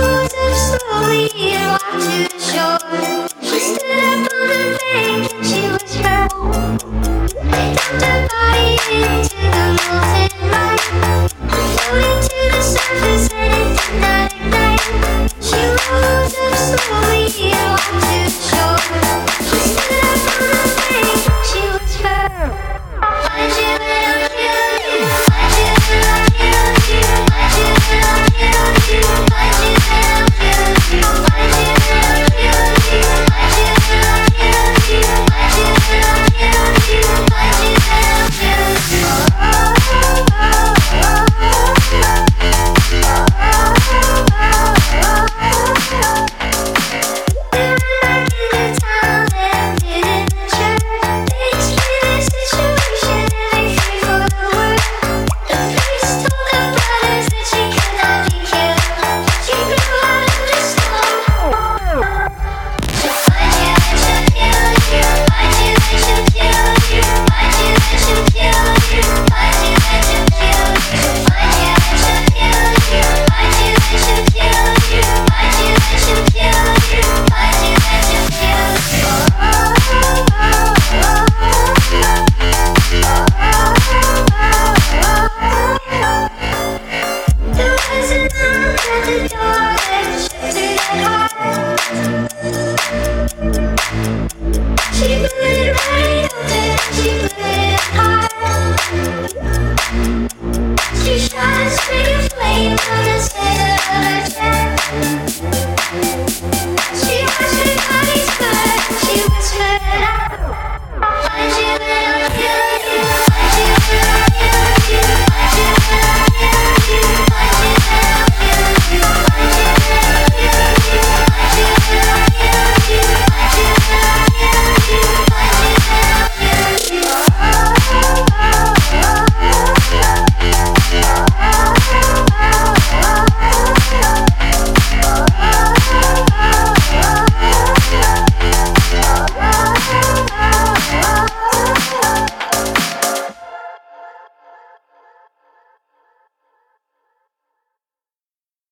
mountain slowly